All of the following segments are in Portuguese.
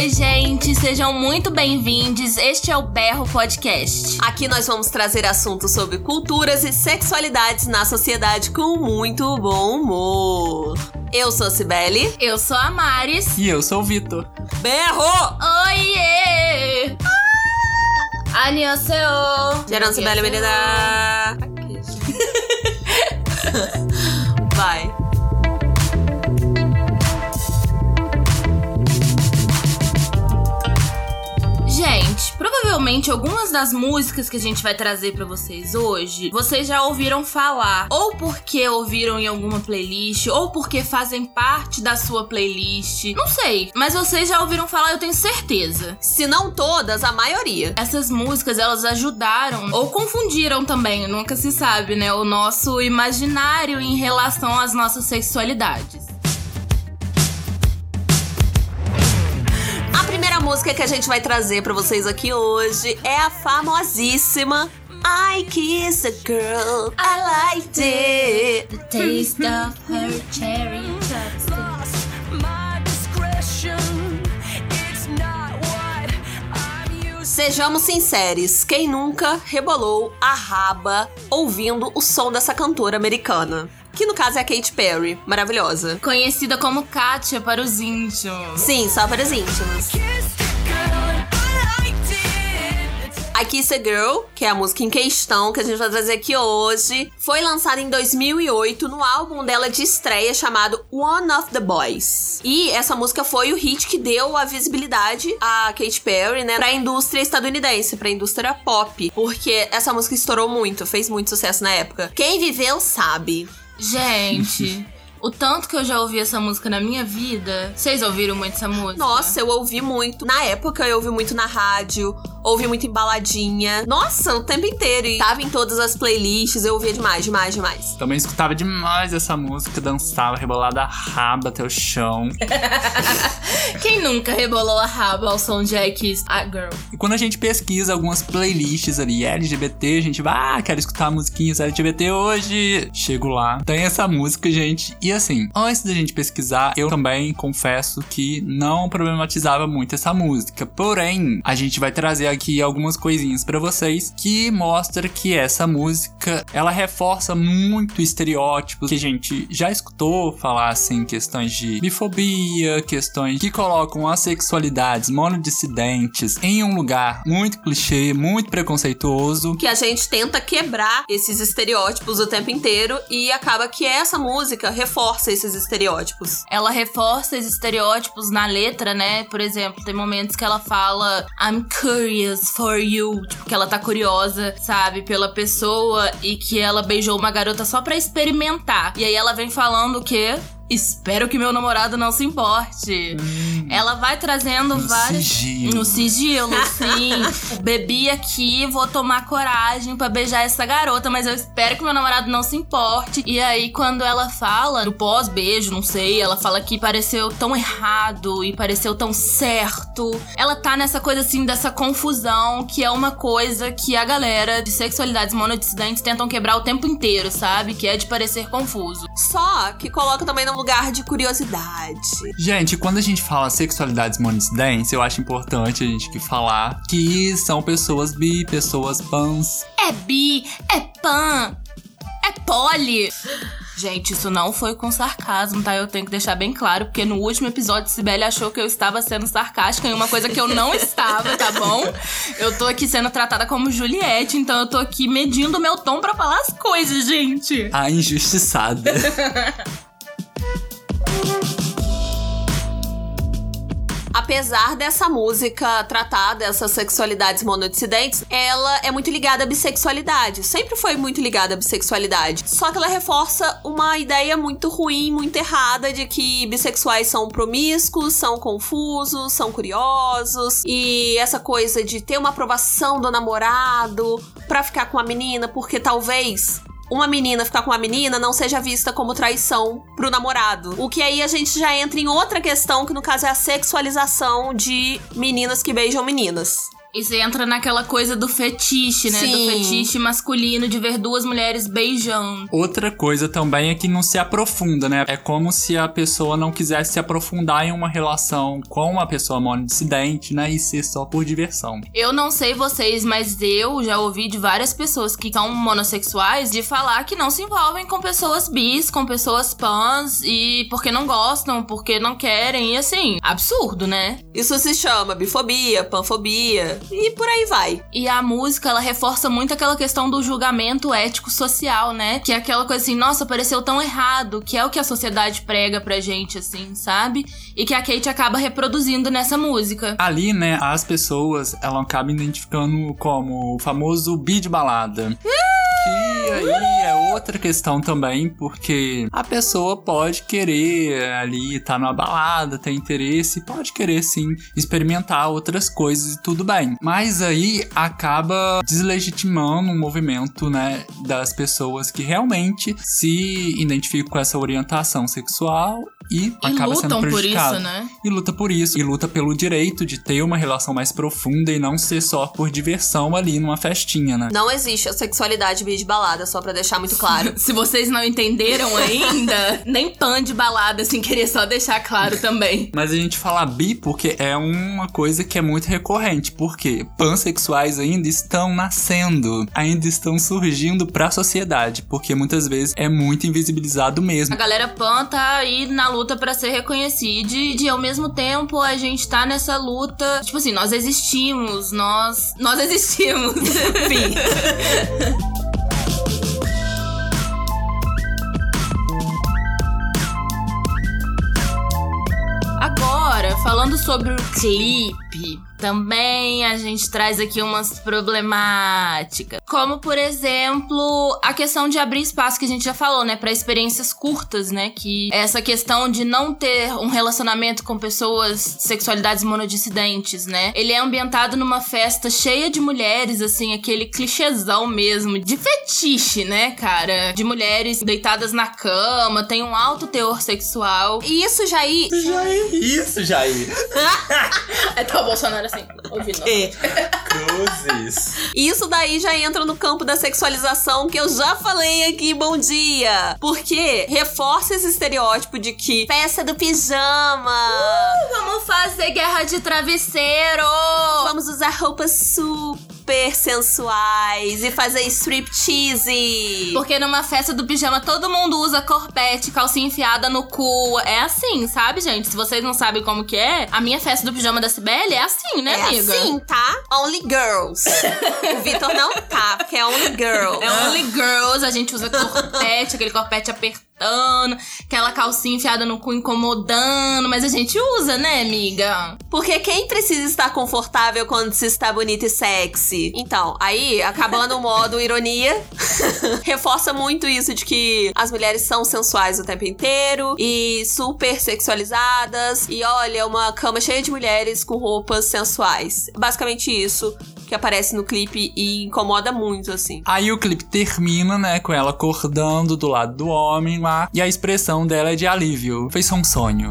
Oi, gente, sejam muito bem-vindos. Este é o Berro Podcast. Aqui nós vamos trazer assuntos sobre culturas e sexualidades na sociedade com muito bom humor. Eu sou a Cibele. Eu sou a Maris. E eu sou o Vitor. Berro! Oiê! Ah! Annyeonghaseyo. Geran Cibele Merida. Provavelmente algumas das músicas que a gente vai trazer pra vocês hoje, vocês já ouviram falar, ou porque ouviram em alguma playlist, ou porque fazem parte da sua playlist. Não sei, mas vocês já ouviram falar, eu tenho certeza. Se não todas, a maioria. Essas músicas, elas ajudaram ou confundiram também, nunca se sabe, né, o nosso imaginário em relação às nossas sexualidades. Música que a gente vai trazer pra vocês aqui hoje é a famosíssima I Kiss a Girl, I Liked It. The taste of her cherry chopsticks. My discretion, it's not what I'm used Sejamos sinceros, quem nunca rebolou a raba ouvindo o som dessa cantora americana? Que no caso é a Katy Perry, maravilhosa. Conhecida como Katia para os íntimos. Sim, só para as íntimas. I Kiss a Girl, que é a música em questão que a gente vai trazer aqui hoje, foi lançada em 2008 no álbum dela de estreia chamado One of the Boys. E essa música foi o hit que deu a visibilidade a Katy Perry, né, pra indústria estadunidense, pra indústria pop, porque essa música estourou muito, fez muito sucesso na época. Quem viveu sabe. Gente, o tanto que eu já ouvi essa música na minha vida. Vocês ouviram muito essa música? Nossa, eu ouvi muito. Na época eu ouvi muito na rádio, ouvi muito em baladinha. Nossa, o tempo inteiro. E tava em todas as playlists, eu ouvia demais, demais, demais. Também escutava demais essa música, dançava, rebolada a raba até o chão. Quem nunca rebolou a raba ao som de I Kiss a Girl? E quando a gente pesquisa algumas playlists ali LGBT, a gente vai, ah, quero escutar musiquinhas LGBT hoje. Chego lá, tem essa música, gente. E assim, antes da gente pesquisar, eu também confesso que não problematizava muito essa música. Porém, a gente vai trazer aqui algumas coisinhas pra vocês que mostra que essa música, ela reforça muito estereótipos que a gente já escutou falar assim, questões de bifobia, questões que colocam as sexualidades monodissidentes em um lugar muito clichê, muito preconceituoso. Que a gente tenta quebrar esses estereótipos o tempo inteiro e acaba que essa música reforça esses estereótipos. Ela reforça esses estereótipos na letra, né? Por exemplo, tem momentos que ela fala I'm curious for you, tipo, que ela tá curiosa, sabe, pela pessoa e que ela beijou uma garota só pra experimentar. E aí ela vem falando o quê? Espero que meu namorado não se importe. Ela vai trazendo No várias. sigilo. No sigilo, sim. Bebi aqui, vou tomar coragem pra beijar essa garota, mas eu espero que meu namorado não se importe. E aí, quando ela fala do pós-beijo, não sei, ela fala que pareceu tão errado e pareceu tão certo. Ela tá nessa coisa assim, dessa confusão, que é uma coisa que a galera de sexualidades monodissidentes tentam quebrar o tempo inteiro, sabe? Que é de parecer confuso. Só que coloca também num lugar de curiosidade. Gente, quando a gente fala sexualidades monodissidentes, eu acho importante a gente aqui falar que são pessoas bi, pessoas pans. É bi, é pan, é poli. Gente, isso não foi com sarcasmo, tá? Eu tenho que deixar bem claro, porque no último episódio, Sibeli achou que eu estava sendo sarcástica em uma coisa que eu não estava, tá bom? Eu tô aqui sendo tratada como Juliette, então eu tô aqui medindo o meu tom pra falar as coisas, gente. A injustiçada. Apesar dessa música tratar dessas sexualidades monodissidentes, ela é muito ligada à bissexualidade. Sempre foi muito ligada à bissexualidade. Só que ela reforça uma ideia muito ruim, muito errada de que bissexuais são promíscuos, são confusos, são curiosos. E essa coisa de ter uma aprovação do namorado pra ficar com a menina, porque talvez uma menina ficar com uma menina não seja vista como traição pro namorado. O que aí a gente já entra em outra questão, que no caso é a sexualização de meninas que beijam meninas. E você entra naquela coisa do fetiche, né? Sim. Do fetiche masculino de ver duas mulheres beijando. Outra coisa também é que não se aprofunda, né? É como se a pessoa não quisesse se aprofundar em uma relação com uma pessoa monodissidente, né? E ser só por diversão. Eu não sei vocês, mas eu já ouvi de várias pessoas que são monossexuais de falar que não se envolvem com pessoas bis, com pessoas pans, e porque não gostam, porque não querem, e assim, absurdo, né? Isso se chama bifobia, panfobia e por aí vai. E a música, ela reforça muito aquela questão do julgamento ético-social, né? Que é aquela coisa assim, nossa, pareceu tão errado, que é o que a sociedade prega pra gente, assim, sabe? E que a Kate acaba reproduzindo nessa música. Ali, né, as pessoas, elas acabam identificando como o famoso bi de balada. Que aí é outra questão também, porque a pessoa pode querer ali estar numa balada, ter interesse, pode querer sim experimentar outras coisas e tudo bem. Mas aí acaba deslegitimando o movimento, né, das pessoas que realmente se identificam com essa orientação sexual e, E acaba sendo lutam por prejudicado. isso, né? E luta por isso. E luta pelo direito de ter uma relação mais profunda e não ser só por diversão ali numa festinha, né? Não existe a sexualidade bi de balada, só pra deixar muito claro. Se vocês não entenderam ainda, nem pan de balada, sem querer só deixar claro também. Mas a gente fala bi porque é uma coisa que é muito recorrente. Porque pansexuais ainda estão nascendo, ainda estão surgindo pra sociedade. Porque muitas vezes é muito invisibilizado A mesmo. galera pan tá aí na luta pra ser reconhecida e de ao mesmo tempo a gente tá nessa luta, tipo assim, nós existimos, nós nós existimos. Enfim. falando sobre o clipe, também a gente traz aqui umas problemáticas. Como, por exemplo, a questão de abrir espaço que a gente já falou, né? Pra experiências curtas, né? Que essa questão de não ter um relacionamento com pessoas de sexualidades monodissidentes, né? Ele é ambientado numa festa cheia de mulheres, assim, aquele clichêzão mesmo, de fetiche, né, cara? De mulheres deitadas na cama, tem um alto teor sexual. E isso já aí. Jair, isso, Jair. É tá o Bolsonaro assim, ouvindo. É. Cruzes. Isso daí já entra no campo da sexualização que eu já falei aqui, bom dia. Porque reforça esse estereótipo de que festa do pijama. Vamos fazer guerra de travesseiro! Vamos usar roupas super sensuais e fazer striptease. Porque numa festa do pijama todo mundo usa corpete, calcinha enfiada no cu. É assim, sabe, gente? Se vocês não sabem como que é, a minha festa do pijama da Cibele é assim, né, É amiga? assim, tá? Only girls. o Vitor não tá, porque é only girl. É only girls, a gente usa corpete, aquele corpete apertando, aquela calcinha enfiada no cu incomodando, mas a gente usa, né, amiga? Porque quem precisa estar confortável quando se está bonita e sexy? Então, aí, acabando o modo ironia, reforça muito isso de que as mulheres são sensuais o tempo inteiro e super sexualizadas. E olha, uma cama cheia de mulheres com roupas sensuais. Basicamente isso que aparece no clipe e incomoda muito, assim. Aí o clipe termina, né, com ela acordando do lado do homem lá. E a expressão dela é de alívio. Foi só um sonho.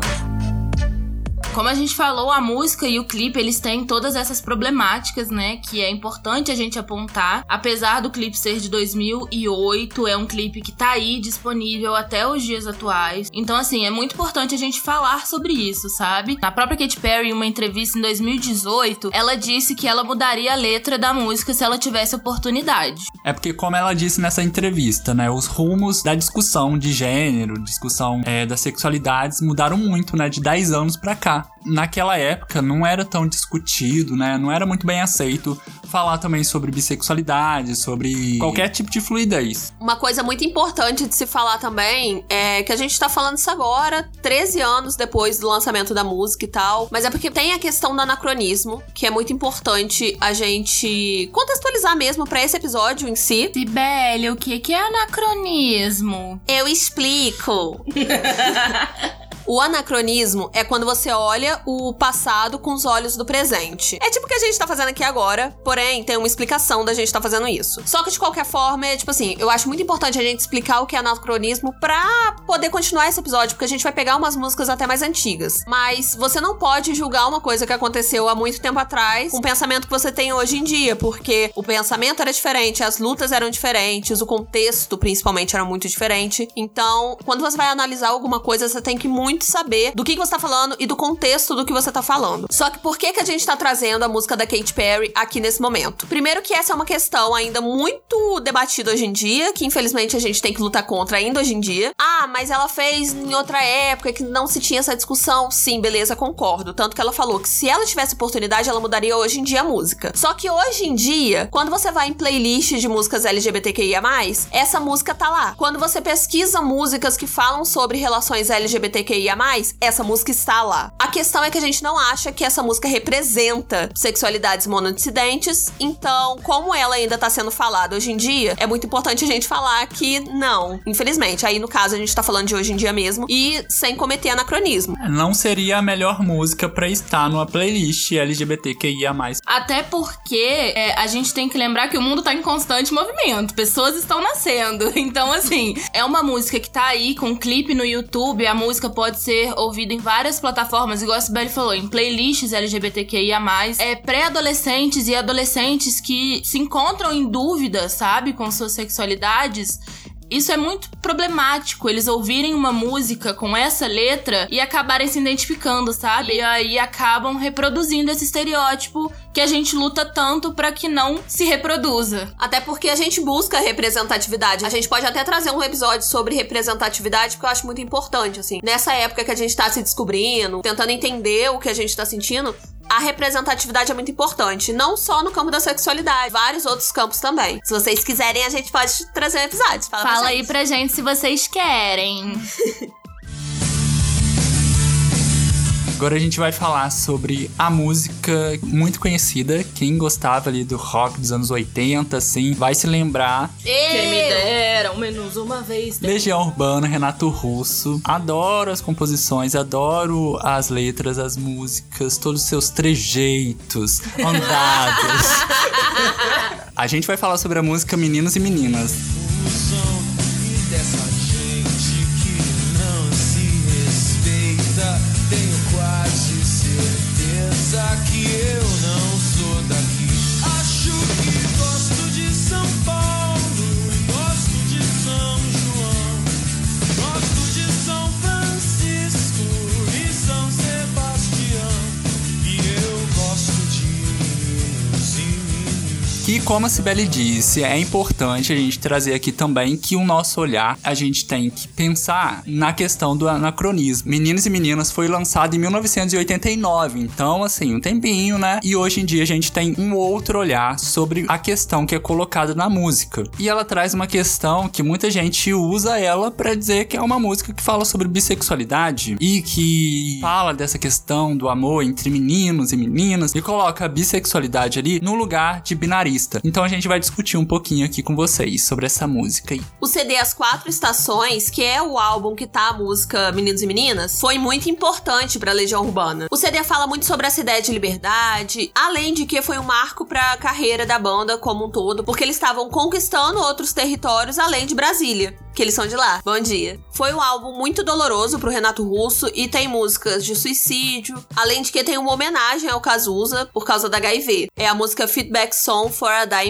Como a gente falou, a música e o clipe, eles têm todas essas problemáticas, né? Que é importante a gente apontar. Apesar do clipe ser de 2008, é um clipe que tá aí disponível até os dias atuais. Então, assim, é muito importante a gente falar sobre isso, sabe? Na própria Katy Perry, em uma entrevista em 2018, ela disse que ela mudaria a letra da música se ela tivesse oportunidade. É porque, como ela disse nessa entrevista, né, os rumos da discussão de gênero, discussão é, das sexualidades mudaram muito, né, de 10 anos pra cá. Naquela época não era tão discutido, né, não era muito bem aceito falar também sobre bissexualidade, sobre qualquer tipo de fluidez. Uma coisa muito importante de se falar também é que a gente tá falando isso agora, 13 anos depois do lançamento da música e tal. Mas é porque tem a questão do anacronismo, que é muito importante a gente contextualizar mesmo pra esse episódio em si. Sibeli, o que que é anacronismo? Eu explico. O anacronismo é quando você olha o passado com os olhos do presente. É tipo o que a gente tá fazendo aqui agora, porém tem uma explicação da gente tá fazendo isso. Só que de qualquer forma, é tipo assim, eu acho muito importante a gente explicar o que é anacronismo pra poder continuar esse episódio, porque a gente vai pegar umas músicas até mais antigas. Mas você não pode julgar uma coisa que aconteceu há muito tempo atrás com o pensamento que você tem hoje em dia, porque o pensamento era diferente, as lutas eram diferentes, o contexto principalmente era muito diferente. Então, quando você vai analisar alguma coisa, você tem que muito saber do que, que você tá falando e do contexto do que você tá falando. Só que por que, que a gente tá trazendo a música da Katy Perry aqui nesse momento? Primeiro que essa é uma questão ainda muito debatida hoje em dia, que infelizmente a gente tem que lutar contra ainda hoje em dia. Ah, mas ela fez em outra época que não se tinha essa discussão. Sim, beleza, concordo. Tanto que ela falou que se ela tivesse oportunidade, ela mudaria hoje em dia a música. Só que hoje em dia, quando você vai em playlist de músicas LGBTQIA+, essa música tá lá. Quando você pesquisa músicas que falam sobre relações LGBTQIA+, essa música está lá. A questão é que a gente não acha que essa música representa sexualidades monodissidentes, então, como ela ainda tá sendo falada hoje em dia, é muito importante a gente falar que não. Infelizmente, aí no caso a gente tá falando de hoje em dia mesmo e sem cometer anacronismo. Não seria a melhor música pra estar numa playlist LGBTQIA+. Até porque é, a gente tem que lembrar que o mundo tá em constante movimento. Pessoas estão nascendo. Então, assim, é uma música que tá aí com um clipe no YouTube. A música pode ser ouvida em várias plataformas, igual a Sibeli falou, em playlists LGBTQIA. É pré-adolescentes e adolescentes que se encontram em dúvida, sabe, com suas sexualidades. Isso é muito problemático, eles ouvirem uma música com essa letra e acabarem se identificando, sabe? E aí acabam reproduzindo esse estereótipo que a gente luta tanto pra que não se reproduza. Até porque a gente busca representatividade. A gente pode até trazer um episódio sobre representatividade, porque eu acho muito importante, assim. Nessa época que a gente tá se descobrindo, tentando entender o que a gente tá sentindo, a representatividade é muito importante. Não só no campo da sexualidade, vários outros campos também. Se vocês quiserem, a gente pode trazer um episódio. Fala, pra Fala aí gente. pra gente se vocês querem. Agora a gente vai falar sobre a música muito conhecida. Quem gostava ali do rock dos anos 80, assim, vai se lembrar. Quem me dera, ao menos uma vez. Legião Urbana, Renato Russo. Adoro as composições, adoro as letras, as músicas, todos os seus trejeitos, andados. a gente vai falar sobre a música Meninos e Meninas. Que, como a Sibeli disse, é importante a gente trazer aqui também que o nosso olhar, a gente tem que pensar na questão do anacronismo. Meninos e Meninas foi lançado em 1989, então, assim, um tempinho, né? E hoje em dia a gente tem um outro olhar sobre a questão que é colocada na música. E ela traz uma questão que muita gente usa ela pra dizer que é uma música que fala sobre bissexualidade e que fala dessa questão do amor entre meninos e meninas e coloca a bissexualidade ali no lugar de binarista. Então a gente vai discutir um pouquinho aqui com vocês sobre essa música aí. O CD As Quatro Estações, que é o álbum que tá a música Meninos e Meninas, foi muito importante pra Legião Urbana. O CD fala muito sobre essa ideia de liberdade, além de que foi um marco pra carreira da banda como um todo, porque eles estavam conquistando outros territórios além de Brasília. Que eles são de lá. Bom dia. Foi um álbum muito doloroso pro Renato Russo e tem músicas de suicídio, além de que tem uma homenagem ao Cazuza por causa da HIV. É a música Feedback Song for a Dying.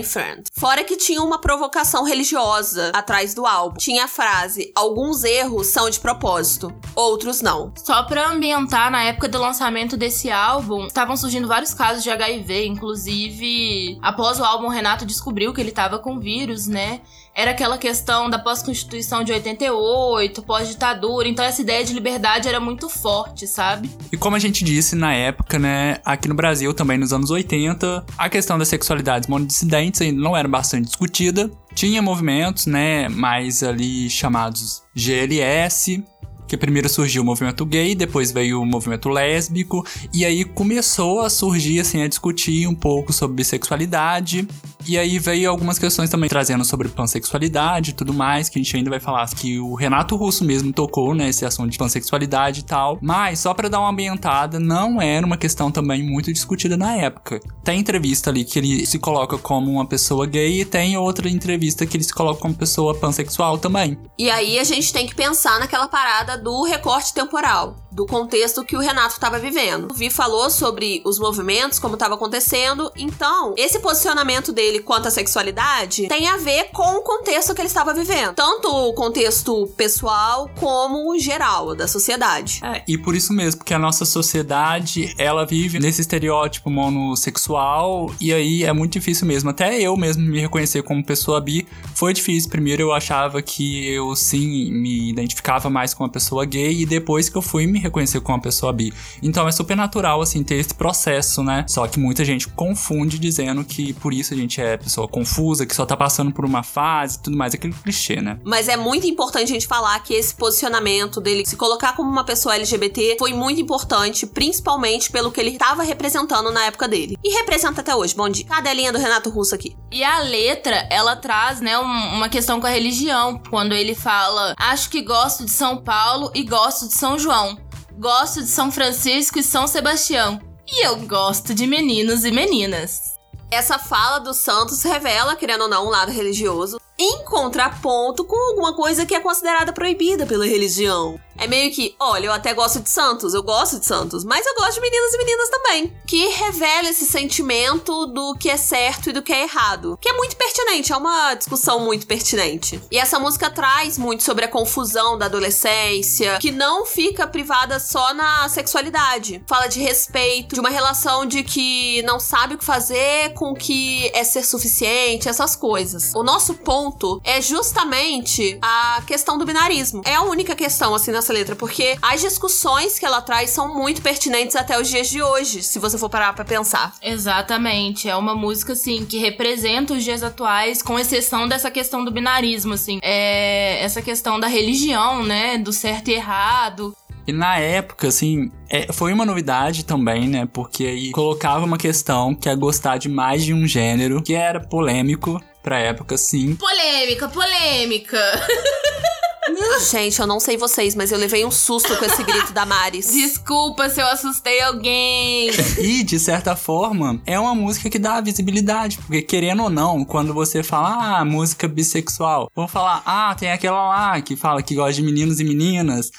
Fora que tinha uma provocação religiosa atrás do álbum. Tinha a frase: alguns erros são de propósito, outros não. Só pra ambientar, na época do lançamento desse álbum, estavam surgindo vários casos de HIV, inclusive após o álbum, Renato descobriu que ele tava com vírus, né? Era aquela questão da pós-constituição de 88, pós-ditadura, então essa ideia de liberdade era muito forte, sabe? E como a gente disse na época, né, aqui no Brasil também nos anos 80, a questão das sexualidades monodissidentes ainda não era bastante discutida. Tinha movimentos, né, mais ali chamados GLS, que primeiro surgiu o movimento gay, depois veio o movimento lésbico, e aí começou a surgir, assim, a discutir um pouco sobre bissexualidade. E aí veio algumas questões também trazendo sobre pansexualidade e tudo mais, que a gente ainda vai falar que o Renato Russo mesmo tocou, né, esse assunto de pansexualidade e tal. Mas, só pra dar uma ambientada, não era uma questão também muito discutida na época. Tem entrevista ali que ele se coloca como uma pessoa gay e tem outra entrevista que ele se coloca como pessoa pansexual também. E aí a gente tem que pensar naquela parada do recorte temporal, do contexto que o Renato estava vivendo. O Vi falou sobre os movimentos, como estava acontecendo. Então, esse posicionamento dele quanto à sexualidade tem a ver com o contexto que ele estava vivendo. Tanto o contexto pessoal como o geral da sociedade. É, e por isso mesmo, porque a nossa sociedade, ela vive nesse estereótipo monossexual, e aí é muito difícil mesmo. Até eu mesmo me reconhecer como pessoa bi foi difícil. Primeiro eu achava que eu sim me identificava mais com uma pessoa gay, e depois que eu fui me reconhecer como uma pessoa bi. Então é super natural, assim, ter esse processo, né? Só que muita gente confunde dizendo que por isso a gente é pessoa confusa, que só tá passando por uma fase e tudo mais, aquele clichê, né? Mas é muito importante a gente falar que esse posicionamento dele, se colocar como uma pessoa LGBT, foi muito importante, principalmente pelo que ele estava representando na época dele. E representa até hoje. Bom dia. Cadê a linha do Renato Russo aqui? E a letra, ela traz, né, um- uma questão com a religião. Quando ele fala, acho que gosto de São Paulo e gosto de São João. Gosto de São Francisco e São Sebastião. E eu gosto de meninos e meninas. Essa fala do Santos revela, querendo ou não, um lado religioso, em contraponto com alguma coisa que é considerada proibida pela religião. É meio que, olha, eu até gosto de Santos, eu gosto de Santos, mas eu gosto de meninas e meninas também. Que revela esse sentimento do que é certo e do que é errado. Que é muito pertinente, é uma discussão muito pertinente. E essa música traz muito sobre a confusão da adolescência, que não fica privada só na sexualidade. Fala de respeito, de uma relação de que não sabe o que fazer com o que é ser suficiente, essas coisas. O nosso ponto é justamente a questão do binarismo. É a única questão, assim, nessa letra, porque as discussões que ela traz são muito pertinentes até os dias de hoje, se você for parar pra pensar. Exatamente, é uma música assim que representa os dias atuais, com exceção dessa questão do binarismo, assim, é essa questão da religião, né, do certo e errado. E na época, assim, é, foi uma novidade também, né? Porque aí colocava uma questão que é gostar de mais de um gênero, que era polêmico pra época, sim. Polêmica, polêmica. Gente, eu não sei vocês, mas eu levei um susto com esse grito da Maris. Desculpa se eu assustei alguém. E, de certa forma, é uma música que dá visibilidade. Porque, querendo ou não, quando você fala, ah, música bissexual, vão falar, ah, tem aquela lá que fala que gosta de meninos e meninas.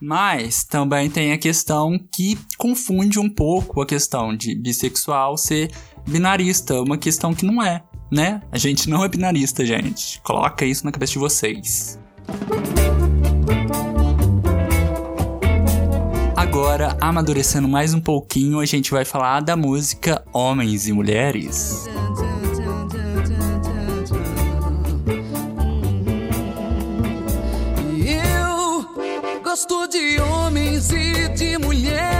Mas também tem a questão que confunde um pouco a questão de bissexual ser binarista, uma questão que não é, né? A gente não é binarista, gente. Coloca isso na cabeça de vocês. Agora, amadurecendo mais um pouquinho, a gente vai falar da música Homens e Mulheres. Eu gosto de homens e de mulheres.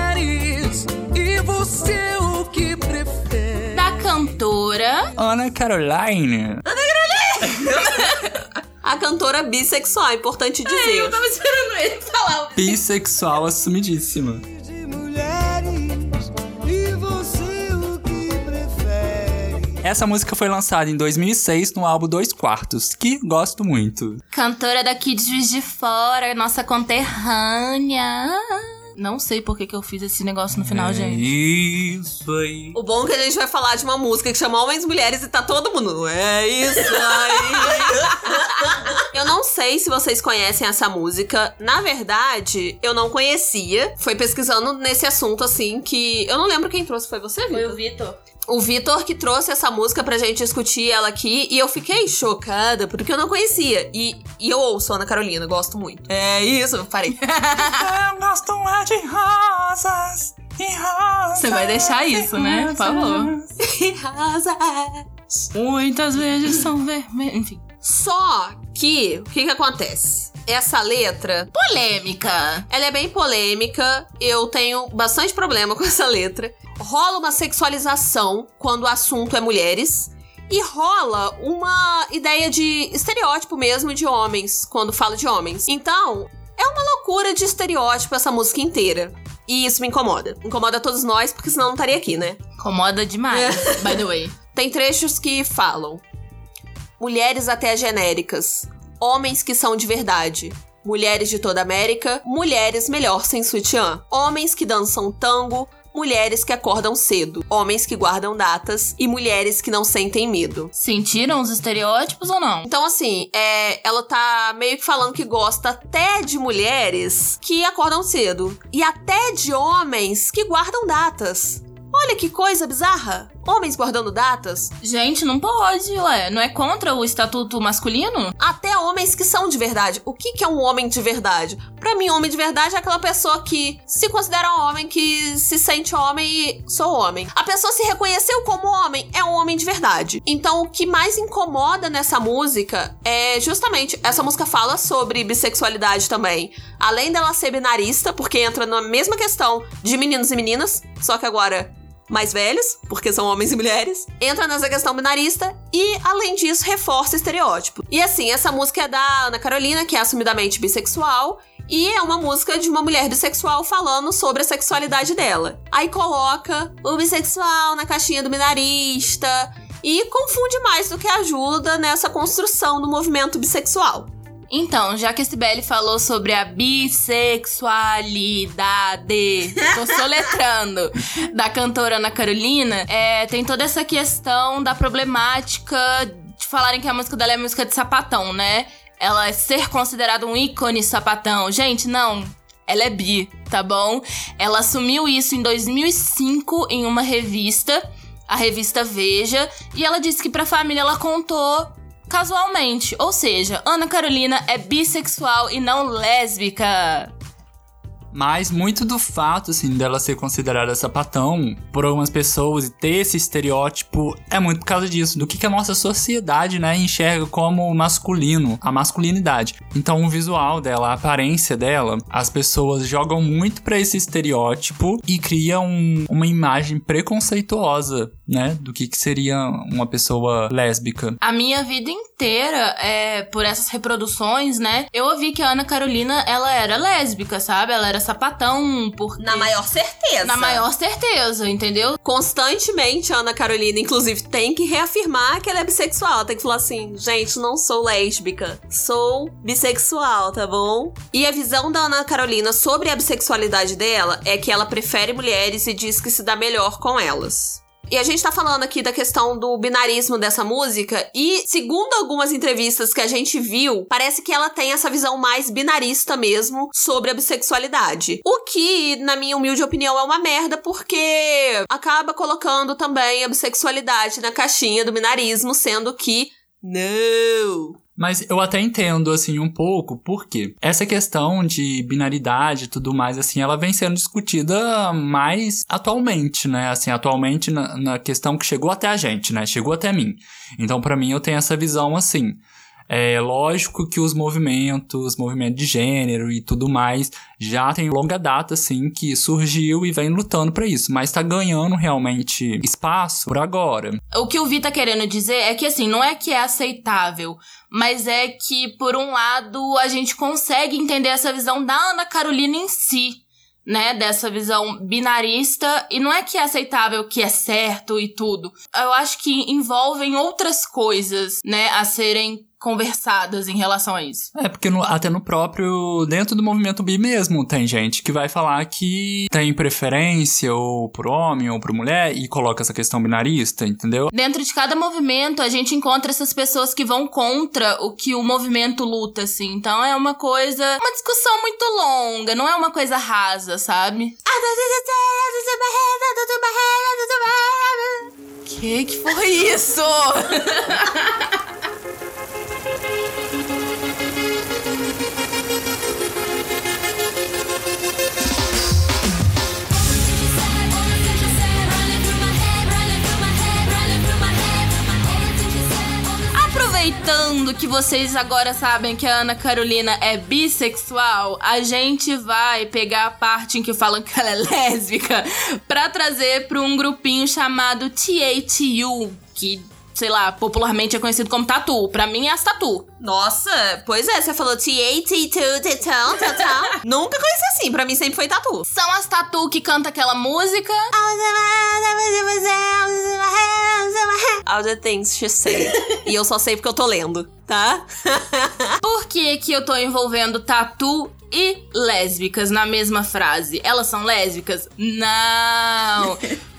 Cantora. Ana Caroline. A cantora bissexual, é importante dizer. Eu tava esperando ele falar. Bissexual assumidíssima. De mulheres. E você o que prefere? Essa música foi lançada em 2006 no álbum Dois Quartos, que gosto muito. Cantora daqui de Juiz de Fora, nossa conterrânea. Não sei por que, que eu fiz esse negócio no final, é gente. Isso aí. O bom é que a gente vai falar de uma música que chama Homens e Mulheres e tá todo mundo. É isso aí. eu não sei se vocês conhecem essa música. Na verdade, eu não conhecia. Foi pesquisando nesse assunto assim que. Eu não lembro quem trouxe. Foi você, Vitor? Foi o Vitor. O Vitor que trouxe essa música pra gente discutir ela aqui e eu fiquei chocada porque eu não conhecia. E, e eu ouço Ana Carolina, gosto muito. É isso, parei. Eu gosto é de rosas e rosas. Você vai deixar isso, né? Por favor. Rosa. Muitas vezes são vermelhos. Enfim. Só que, o que que acontece? Essa letra, Polêmica. ela é bem polêmica. Eu tenho bastante problema com essa letra. Rola uma sexualização quando o assunto é mulheres. E rola uma ideia de estereótipo mesmo de homens, quando fala de homens. Então, é É uma loucura de estereótipo essa música inteira. E isso me incomoda. Incomoda todos nós, porque senão não estaria aqui, né? Incomoda demais, by the way. Tem trechos que falam: mulheres até genéricas, homens que são de verdade. Mulheres de toda a América, mulheres melhor sem sutiã. Homens que dançam tango, mulheres que acordam cedo. Homens que guardam datas e mulheres que não sentem medo. Sentiram os estereótipos ou não? Então, assim, é, ela tá meio que falando que gosta até de mulheres que acordam cedo. E até de homens que guardam datas. Olha que coisa bizarra! Homens guardando datas, Gente, não pode, ué. Não é contra o estatuto masculino? até homens que são de verdade. O que, que é um homem de verdade? Pra mim, homem de verdade é aquela pessoa que se considera homem, que se sente homem e sou homem. A pessoa se reconheceu como homem, é um homem de verdade. Então, o que mais incomoda nessa música é justamente essa música fala sobre bissexualidade também. Além dela ser binarista, porque entra na mesma questão de meninos e meninas, só que agora mais velhos, porque são homens e mulheres, entra nessa questão binarista e, além disso, reforça estereótipo. E assim, essa música é da Ana Carolina, que é assumidamente bissexual. E é uma música de uma mulher bissexual falando sobre a sexualidade dela. Aí coloca o bissexual na caixinha do binarista e confunde mais do que ajuda nessa construção do movimento bissexual. Então, já que esse BL falou sobre a bissexualidade, tô soletrando, da cantora Ana Carolina, é, tem toda essa questão da problemática de falarem que a música dela é música de sapatão, né? Ela é ser considerada um ícone sapatão. Gente, não. Ela é bi, tá bom? Ela assumiu isso em 2005 em uma revista, a revista Veja, e ela disse que pra família ela contou casualmente. Ou seja, Ana Carolina é bissexual e não lésbica. Mas muito do fato, assim, dela ser considerada sapatão por algumas pessoas e ter esse estereótipo é muito por causa disso, do que, que a nossa sociedade, né, enxerga como masculino, a masculinidade. Então, o visual dela, a aparência dela, as pessoas jogam muito pra esse estereótipo e criam uma imagem preconceituosa, né, do que, que seria uma pessoa lésbica. A minha vida inteira, é, por essas reproduções, né, eu ouvi que a Ana Carolina, ela era lésbica, sabe? Ela era sapatão, porque... Na maior certeza. Na maior certeza, entendeu? Constantemente, a Ana Carolina, inclusive, tem que reafirmar que ela é bissexual. Ela tem que falar assim: gente, não sou lésbica, sou bissexual, tá bom? E a visão da Ana Carolina sobre a bissexualidade dela é que ela prefere mulheres e diz que se dá melhor com elas. E a gente tá falando aqui da questão do binarismo dessa música, e segundo algumas entrevistas que a gente viu, parece que ela tem essa visão mais binarista mesmo sobre a bissexualidade. O que, na minha humilde opinião, é uma merda, porque acaba colocando também a bissexualidade na caixinha do binarismo, sendo que. Não! Mas eu até entendo, assim, um pouco, porque essa questão de binaridade e tudo mais, assim, ela vem sendo discutida mais atualmente, né? Assim, atualmente na, na questão que chegou até a gente, né? Chegou até mim. Então, pra mim, eu tenho essa visão assim. É lógico que os movimentos, movimento de gênero e tudo mais, já tem longa data, assim, que surgiu e vem lutando pra isso, mas tá ganhando realmente espaço por agora. O que o Vi tá querendo dizer é que, assim, não é que é aceitável, mas é que, por um lado, a gente consegue entender essa visão da Ana Carolina em si, né? Dessa visão binarista. E não é que é aceitável, que é certo e tudo. Eu acho que envolvem outras coisas, né? A serem conversadas em relação a isso. É, porque no- até no próprio. Dentro do movimento bi mesmo, tem gente que vai falar que tem preferência ou por homem ou por mulher e coloca essa questão binarista, entendeu? Dentro de cada movimento, a gente encontra essas pessoas que vão contra o que o movimento luta, assim. Então é uma coisa. Uma discussão muito longa, não é uma coisa rasa, sabe? Que que foi isso? Aproveitando que vocês agora sabem que a Ana Carolina é bissexual, a gente vai pegar a parte em que falam que ela é lésbica pra trazer pra um grupinho chamado THU, que sei lá, popularmente é conhecido como tatu. Pra mim é as tatu. Nossa, pois é, você falou T-A-T-2, tetão, tetão. Nunca conheci assim, pra mim sempre foi tatu. São as tatu que canta aquela música. All the things she said. e eu só sei porque eu tô lendo, tá? Por que que eu tô envolvendo tatu e lésbicas na mesma frase? Elas são lésbicas? Não!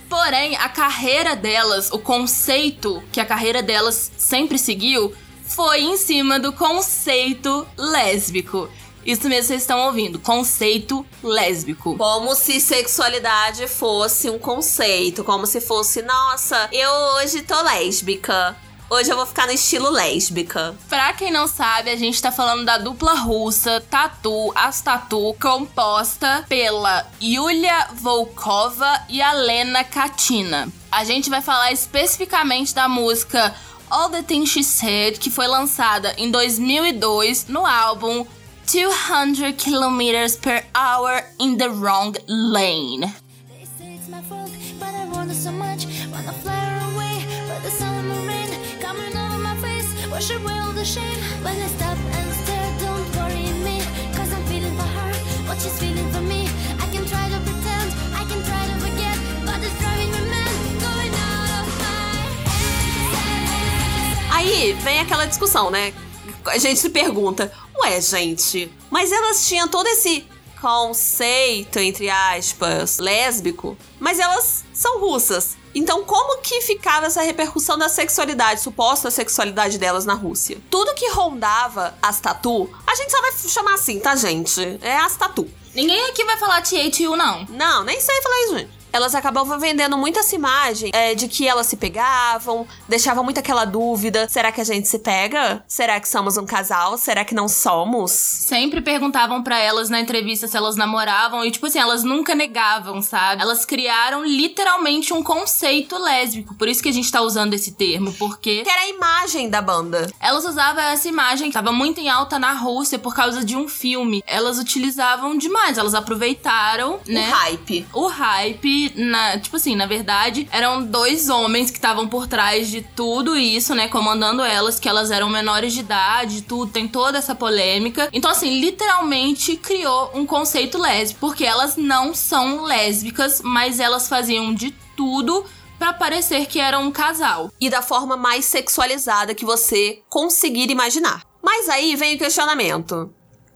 Porém, a carreira delas, o conceito que a carreira delas sempre seguiu, foi em cima do conceito lésbico. Isso mesmo vocês estão ouvindo, conceito lésbico. Como se sexualidade fosse um conceito, como se fosse, nossa, eu hoje tô lésbica. Hoje eu vou ficar no estilo lésbica. Pra quem não sabe, a gente tá falando da dupla russa Tatu, as Tatu, composta pela Yulia Volkova e a Lena Katina. A gente vai falar especificamente da música All the Things She Said, que foi lançada em 2002 no álbum 200 km per hour in the wrong lane. Wash away all the shame. When I stop and stare, don't worry me. Cause I'm feeling for her, what she's feeling for me. I can try to pretend, I can try to forget, but it's driving me mad, going out of my head. Aí vem aquela discussão, né? A gente se pergunta, ué, gente, mas elas tinham todo esse conceito, entre aspas, lésbico, mas elas são russas. Então, como que ficava essa repercussão da sexualidade, suposta sexualidade delas na Rússia? Tudo que rondava as tatu, a gente só vai chamar assim, tá, gente? É as tatu. Ninguém aqui vai falar THU, não. Não, nem sei falar isso, gente. Elas acabavam vendendo muito essa imagem é, de que elas se pegavam, deixavam muito aquela dúvida: será que a gente se pega? Será que somos um casal? Será que não somos? Sempre perguntavam pra elas na entrevista se elas namoravam e, tipo assim, elas nunca negavam, sabe? Elas criaram literalmente um conceito lésbico. Por isso que a gente tá usando esse termo, porque Que era a imagem da banda. elas usavam essa imagem que tava muito em alta na Rússia por causa de um filme. Elas utilizavam demais, elas aproveitaram, né? O hype. o hype, na, tipo assim, na verdade, eram dois homens que estavam por trás de tudo isso, né? Comandando elas, que elas eram menores de idade, tudo, tem toda essa polêmica. Então, assim, literalmente criou um conceito lésbico, porque elas não são lésbicas, mas elas faziam de tudo pra parecer que eram um casal. E da forma mais sexualizada que você conseguir imaginar. Mas aí vem o questionamento.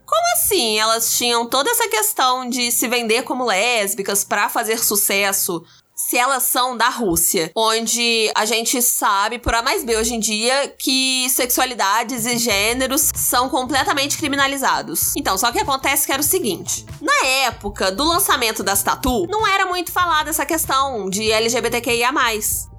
Como assim? Elas tinham toda essa questão de se vender como lésbicas pra fazer sucesso se elas são da Rússia, onde a gente sabe, por A mais B hoje em dia, que sexualidades e gêneros são completamente criminalizados. Então, só que acontece que era o seguinte: na época do lançamento das tatu, não era muito falada essa questão de LGBTQIA.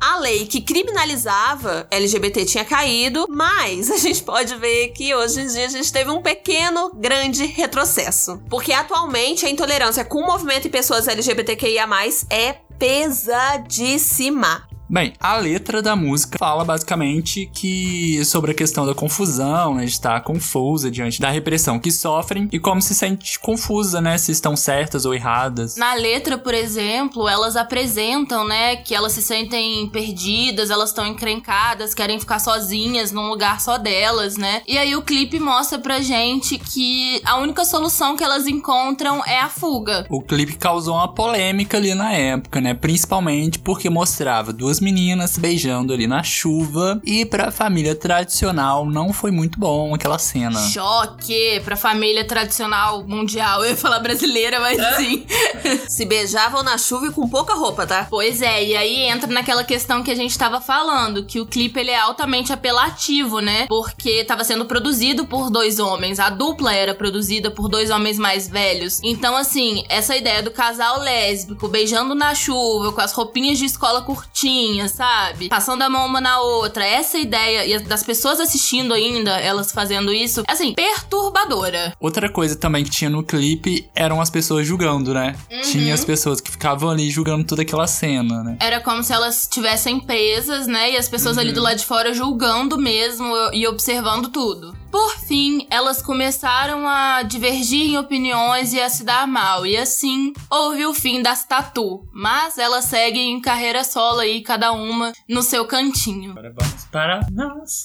A lei que criminalizava LGBT tinha caído, mas a gente pode ver que hoje em dia a gente teve um pequeno, grande retrocesso. Porque atualmente a intolerância com o movimento e pessoas LGBTQIA é pesadíssima. Bem, a letra da música fala basicamente que sobre a questão da confusão, né, de estar confusa diante da repressão que sofrem e como se sente confusa, né, se estão certas ou erradas. Na letra, por exemplo, elas apresentam, né, que elas se sentem perdidas, elas estão encrencadas, querem ficar sozinhas num lugar só delas, né? E aí o clipe mostra pra gente que a única solução que elas encontram é a fuga. O clipe causou uma polêmica ali na época, né? Principalmente porque mostrava duas meninas beijando ali na chuva e pra família tradicional não foi muito bom aquela cena. Choque pra família tradicional mundial. Eu ia falar brasileira, mas sim. Se beijavam na chuva e com pouca roupa, tá? Pois é, e aí entra naquela questão que a gente tava falando, que o clipe ele é altamente apelativo, né? Porque tava sendo produzido por dois homens, a dupla era produzida por dois homens mais velhos. Então, assim, essa ideia do casal lésbico beijando na chuva, com as roupinhas de escola curtinhas, sabe? Passando a mão uma na outra, essa ideia e das pessoas assistindo ainda, elas fazendo isso, assim, perturbadora. Outra coisa também que tinha no clipe eram as pessoas julgando, né? Tinha as pessoas que ficavam ali julgando toda aquela cena, né? Era como se elas estivessem presas, né? E as pessoas ali do lado de fora julgando mesmo e observando tudo. Por fim, elas começaram a divergir em opiniões e a se dar mal, e assim houve o fim das tatu. Mas elas seguem em carreira solo aí, cada uma no seu cantinho. Agora vamos para nossa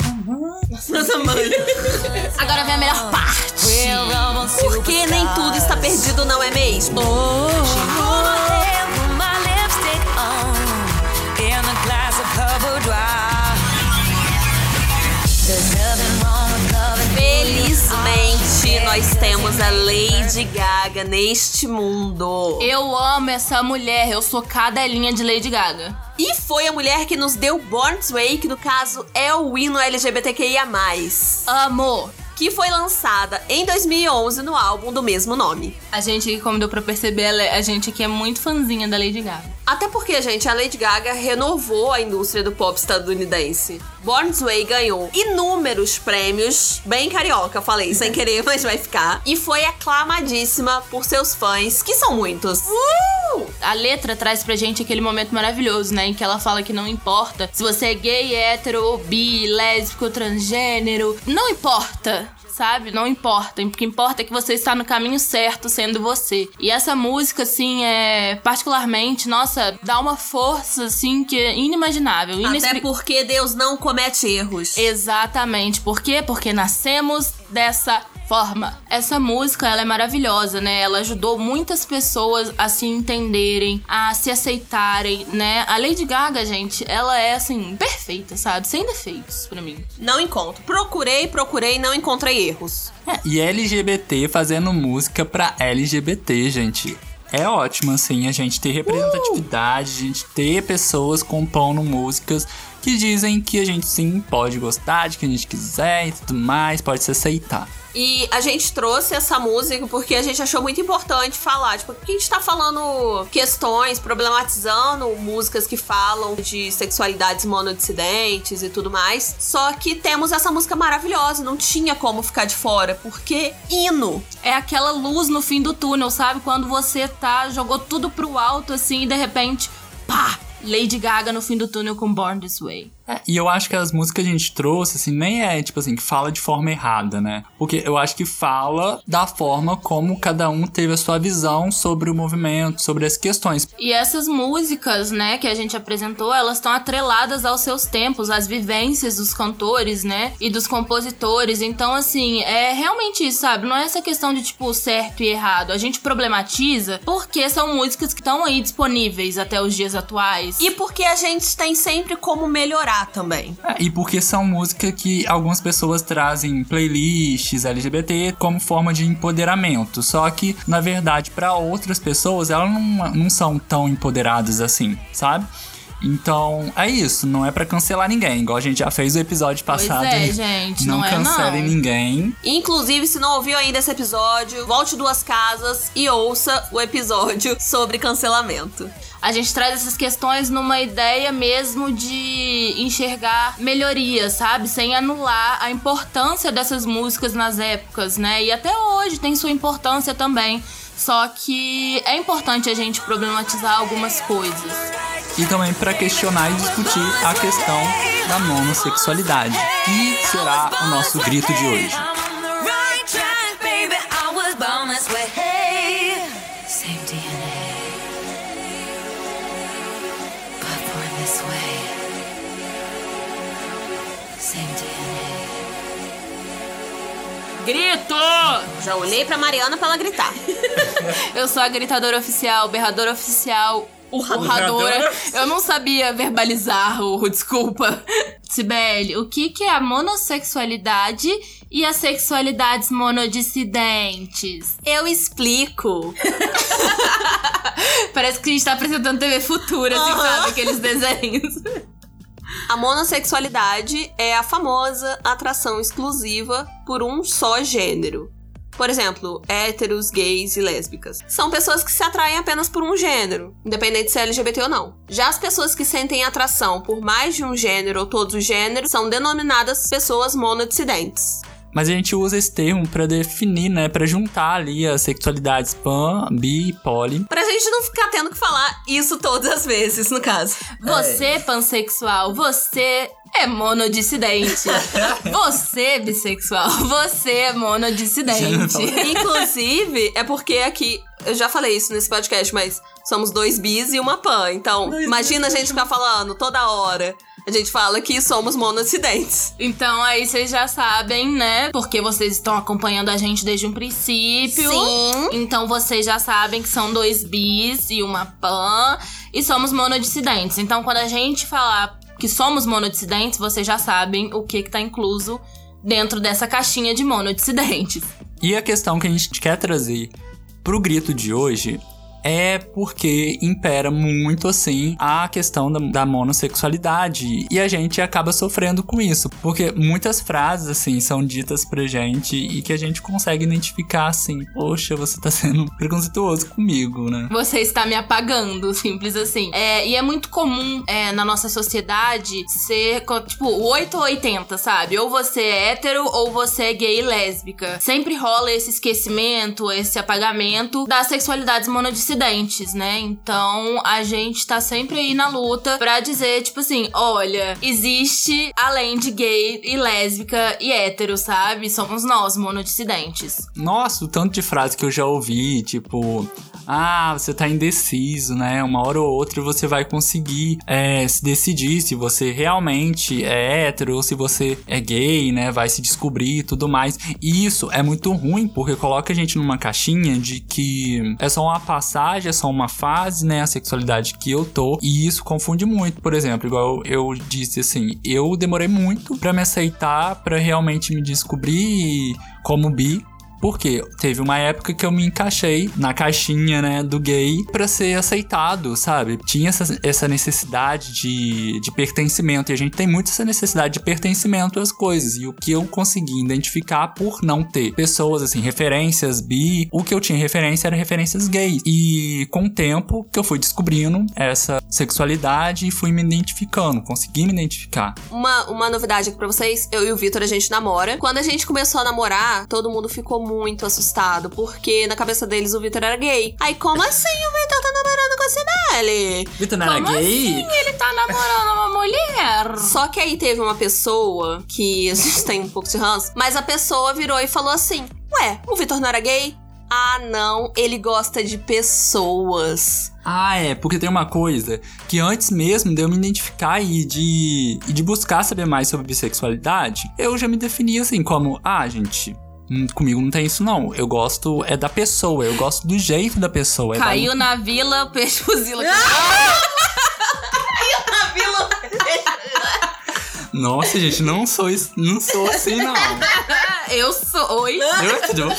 Nossa mãe. Agora vem a melhor parte. Porque nem tudo está perdido, não é mesmo? Felizmente, nós temos a Lady Gaga neste mundo. Eu amo essa mulher, eu sou cadelinha de Lady Gaga. E foi a mulher que nos deu Born This Way, que no caso é o hino LGBTQIA+. Amo. Que foi lançada em 2011 no álbum do mesmo nome. A gente, como deu pra perceber, é- a gente aqui é muito fãzinha da Lady Gaga. Até porque, gente, a Lady Gaga renovou a indústria do pop estadunidense. Born This Way ganhou inúmeros prêmios, bem carioca, falei, sem querer, mas vai ficar. E foi aclamadíssima por seus fãs, que são muitos. Uh! A letra traz pra gente aquele momento maravilhoso, né? Em que ela fala que não importa se você é gay, hétero, ou bi, lésbico, transgênero. Não importa. Sabe? Não importa. O que importa é que você está no caminho certo sendo você. E essa música, assim, é particularmente, nossa, dá uma força, assim, que é inimaginável. Até inexpli- porque Deus não comete erros. Exatamente. Por quê? Porque nascemos dessa forma. Essa música, ela é maravilhosa, né? Ela ajudou muitas pessoas a se entenderem, a se aceitarem, né? A Lady Gaga, gente, ela é assim perfeita, sabe? Sem defeitos pra mim. Não encontro. Procurei, procurei, não encontrei erros. É, e LGBT fazendo música pra LGBT, gente. É ótimo, assim, a gente ter representatividade, a gente ter pessoas compondo músicas que dizem que a gente sim pode gostar de quem a gente quiser e tudo mais, pode se aceitar. E a gente trouxe essa música porque a gente achou muito importante falar. Tipo, porque a gente tá falando questões, problematizando músicas que falam de sexualidades monodissidentes e tudo mais. Só que temos essa música maravilhosa, não tinha como ficar de fora, porque hino. É aquela luz no fim do túnel, sabe? Quando você tá, jogou tudo pro alto assim e de repente, pá! Lady Gaga no fim do túnel com Born This Way. É, e eu acho que as músicas que a gente trouxe, assim, nem é, tipo assim, que fala de forma errada, né? Porque eu acho que fala da forma como cada um teve a sua visão sobre o movimento, sobre as questões. E essas músicas, né, que a gente apresentou, elas estão atreladas aos seus tempos, às vivências dos cantores, né, e dos compositores. Então, assim, é realmente isso, sabe? Não é essa questão de, tipo, certo e errado. A gente problematiza porque são músicas que estão aí disponíveis até os dias atuais. E porque a gente tem sempre como melhorar também. É, e porque são músicas que algumas pessoas trazem playlists LGBT como forma de empoderamento. Só que, na verdade, para outras pessoas, elas não, não são tão empoderadas assim, sabe? Então, é isso. Não é pra cancelar ninguém. Igual a gente já fez o episódio Pois passado. é, gente, não é cancelem não. ninguém. Inclusive, se não ouviu ainda esse episódio, volte duas casas e ouça o episódio sobre cancelamento. A gente traz essas questões numa ideia mesmo de enxergar melhorias, sabe? Sem anular a importância dessas músicas nas épocas, né? E até hoje tem sua importância também. Só que é importante a gente problematizar algumas coisas. E também pra questionar e discutir a questão da monossexualidade. Que será o nosso grito de hoje. Grito! Já olhei pra Mariana pra ela gritar. Eu sou a gritadora oficial, berradora oficial, urradora. Urradora. Eu não sabia verbalizar o desculpa. Sibeli, o que, que é a monossexualidade e as sexualidades monodissidentes? Eu explico. Parece que a gente tá apresentando TV Futura, assim, sabe? Aqueles desenhos. A monossexualidade é a famosa atração exclusiva por um só gênero. Por exemplo, héteros, gays e lésbicas. São pessoas que se atraem apenas por um gênero, independente se é LGBT ou não. Já as pessoas que sentem atração por mais de um gênero ou todos os gêneros são denominadas pessoas monodissidentes. Mas a gente usa esse termo pra definir, né? Pra juntar ali as sexualidades pan, bi, poli. Pra gente não ficar tendo que falar isso todas as vezes, no caso. Você, pansexual, você é monodissidente. Você, bissexual, você é monodissidente. Inclusive, é porque aqui, eu já falei isso nesse podcast, mas somos dois bis e uma pan. Então, imagina a gente ficar falando toda hora. A gente fala que somos monocidentes. Então aí vocês já sabem, né? Porque vocês estão acompanhando a gente desde um princípio. Sim. Então vocês já sabem que são dois bis e uma pan. E somos monodissidentes. Então quando a gente falar que somos monodissidentes, vocês já sabem o que, que tá incluso dentro dessa caixinha de monodissidentes. E a questão que a gente quer trazer pro grito de hoje é porque impera muito, assim, a questão da, da monossexualidade. E a gente acaba sofrendo com isso. Porque muitas frases, assim, são ditas pra gente e que a gente consegue identificar, assim, poxa, você tá sendo preconceituoso comigo, né? Você está me apagando, simples assim. É, e é muito comum é, na nossa sociedade ser, tipo, 8 ou 80, sabe? Ou você é hétero ou você é gay e lésbica. Sempre rola esse esquecimento, esse apagamento das sexualidades monodissidentes, né? Então a gente tá sempre aí na luta pra dizer, tipo assim, olha, existe além de gay e lésbica e hétero, sabe? Somos nós, monodissidentes. Nossa, o tanto de frase que eu já ouvi, tipo, ah, você tá indeciso, né? Uma hora ou outra você vai conseguir é, se decidir se você realmente é hétero ou se você é gay, né? Vai se descobrir e tudo mais. E isso é muito ruim porque coloca a gente numa caixinha de que é só uma passagem, é só uma fase, né? A sexualidade que eu tô. E isso confunde muito. Por exemplo, igual eu disse assim, eu demorei muito pra me aceitar, pra realmente me descobrir como bi. Porque teve uma época que eu me encaixei na caixinha, né, do gay pra ser aceitado, sabe? Tinha essa, essa necessidade de, de pertencimento. E a gente tem muito essa necessidade de pertencimento às coisas. E o que eu consegui identificar por não ter pessoas, assim, referências bi, o que eu tinha referência era referências gays. E com o tempo que eu fui descobrindo essa sexualidade e fui me identificando, consegui me identificar. Uma, uma novidade aqui pra vocês, eu e o Vitor a gente namora. Quando a gente começou a namorar, todo mundo ficou muito assustado, porque na cabeça deles o Vitor era gay. Aí, como assim o Vitor tá namorando com a Cibele? Vitor não era Como gay? assim? Ele tá namorando uma mulher? Só que aí teve uma pessoa que a gente tem um pouco de ranço, mas a pessoa virou e falou assim: Ué, o Vitor não era gay? Ah, não, ele gosta de pessoas. Ah, é, porque tem uma coisa que antes mesmo de eu me identificar e de, e de buscar saber mais sobre bissexualidade, eu já me definia assim como, ah, gente, comigo não tem isso não. Eu gosto é da pessoa, eu gosto do jeito da pessoa. é da- Caiu na vila, o peixe fuzila. Nossa, gente, não sou, isso- não sou assim não. Eu sou. Oi? Eu- eu-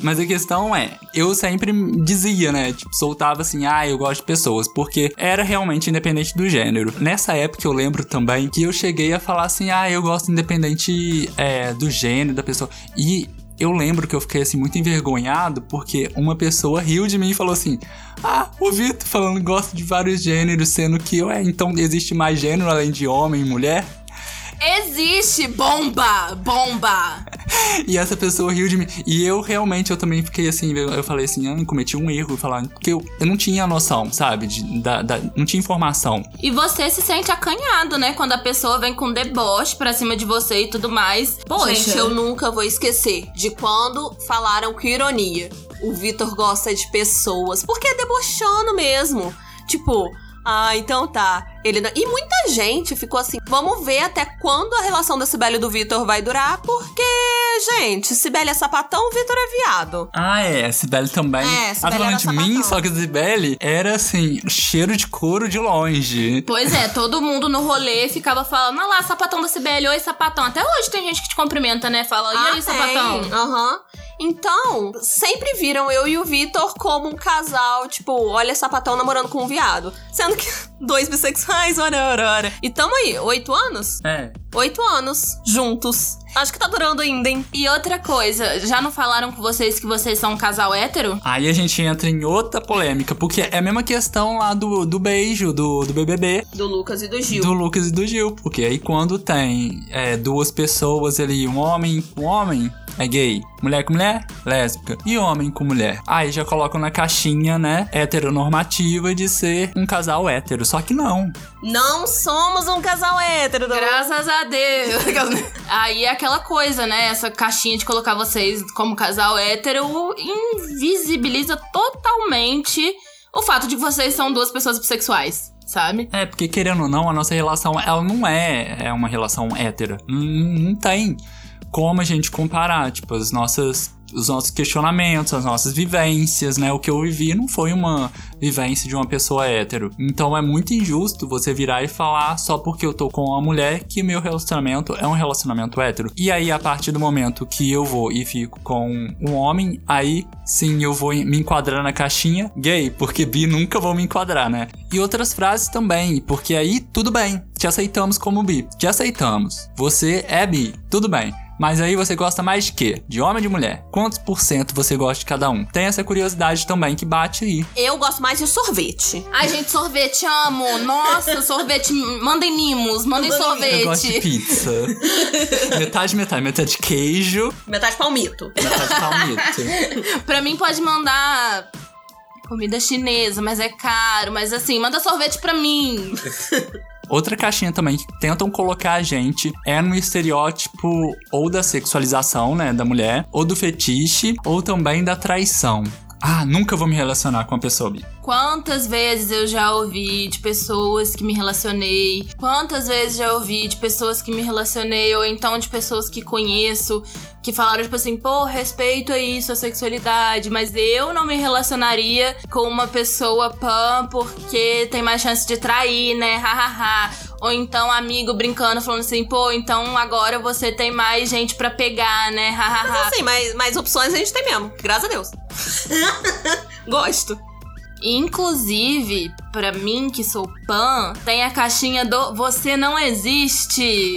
Mas a questão é, eu sempre dizia, né? Tipo, soltava assim, ah, eu gosto de pessoas, porque era realmente independente do gênero. Nessa época eu lembro também que eu cheguei a falar assim, ah, eu gosto independente é, do gênero da pessoa. E eu lembro que eu fiquei assim muito envergonhado porque uma pessoa riu de mim e falou assim: Ah, o Vitor falando gosta de vários gêneros, sendo que eu é, então existe mais gênero além de homem e mulher. Existe bomba! Bomba! E essa pessoa riu de mim. E eu realmente, eu também fiquei assim, eu falei assim, ah, cometi um erro, falar, porque eu, eu não tinha noção, sabe? De, da, da- não tinha informação. E você se sente acanhado, né? Quando a pessoa vem com deboche pra cima de você e tudo mais. Poxa, Gente, eu nunca vou esquecer de quando falaram com ironia. O Vitor gosta de pessoas, porque é debochando mesmo. Tipo, ah, então tá. Ele não... E muita gente ficou assim, vamos ver até quando a relação da Cibele e do Vitor vai durar, porque, gente, Cibele é sapatão, Vitor é viado. Ah, é, a Sibeli também. É, Ela Cibele falando era de mim, só que a Sibeli era assim, cheiro de couro de longe. Pois é, todo mundo no rolê ficava falando, ah lá, sapatão da Cibele, oi, sapatão. Até hoje tem gente que te cumprimenta, né? Fala, e Ah, aí, tem. sapatão? Aham. Então, sempre viram eu e o Vitor como um casal, tipo, olha sapatão namorando com um viado. Sendo que dois bissexuais, ora, ora, ora. E tamo aí, oito anos? É. Oito anos, juntos. Acho que tá durando ainda, hein? E outra coisa, já não falaram com vocês que vocês são um casal hétero? Aí a gente entra em outra polêmica, porque é a mesma questão lá do, do beijo, do, do BBB. Do Lucas e do Gil. Do Lucas e do Gil. Porque aí quando tem é, duas pessoas ali, um homem com um homem, é gay. Mulher com mulher, lésbica. E homem com mulher. Aí já colocam na caixinha, né, heteronormativa de ser um casal hétero. Só que não. Não somos um casal hétero. Graças a Deus. Aí é aquela coisa, né? Essa caixinha de colocar vocês como casal hétero invisibiliza totalmente o fato de que vocês são duas pessoas bissexuais, sabe? É, porque querendo ou não, a nossa relação, ela não é, é uma relação hétera. Não, não tem como a gente comparar, tipo, as nossas os nossos questionamentos, as nossas vivências, né? O que eu vivi não foi uma vivência de uma pessoa hétero. Então é muito injusto você virar e falar só porque eu tô com uma mulher que meu relacionamento é um relacionamento hétero. E aí, a partir do momento que eu vou e fico com um homem, aí sim eu vou me enquadrar na caixinha gay, porque bi nunca vou me enquadrar, né? E outras frases também, porque aí tudo bem, te aceitamos como bi, te aceitamos. Você é bi, tudo bem. Mas aí você gosta mais de quê? De homem ou de mulher? Quantos por cento você gosta de cada um? Tem essa curiosidade também que bate aí. Eu gosto mais de sorvete. Ai, gente, sorvete, amo. Nossa, sorvete. Mandem mimos, mandem sorvete. Eu gosto de pizza. metade, metade. Metade queijo, Metade palmito. metade palmito. Pra mim, pode mandar comida chinesa, mas é caro. Mas assim, manda sorvete pra mim. Outra caixinha também que tentam colocar a gente é no estereótipo ou da sexualização, né, da mulher, ou do fetiche, ou também da traição. Ah, nunca vou me relacionar com uma pessoa bi. Quantas vezes eu já ouvi de pessoas que me relacionei? Quantas vezes já ouvi de pessoas que me relacionei ou então de pessoas que conheço que falaram tipo assim, pô, respeito a isso, a sexualidade, mas eu não me relacionaria com uma pessoa pan porque tem mais chance de trair, né? Hahaha. Ou então amigo brincando falando assim, pô, então agora você tem mais gente pra pegar, né? Mas assim, mais, mais opções a gente tem mesmo. Graças a Deus. Gosto. Inclusive, pra mim que sou pan, tem a caixinha do Você não existe.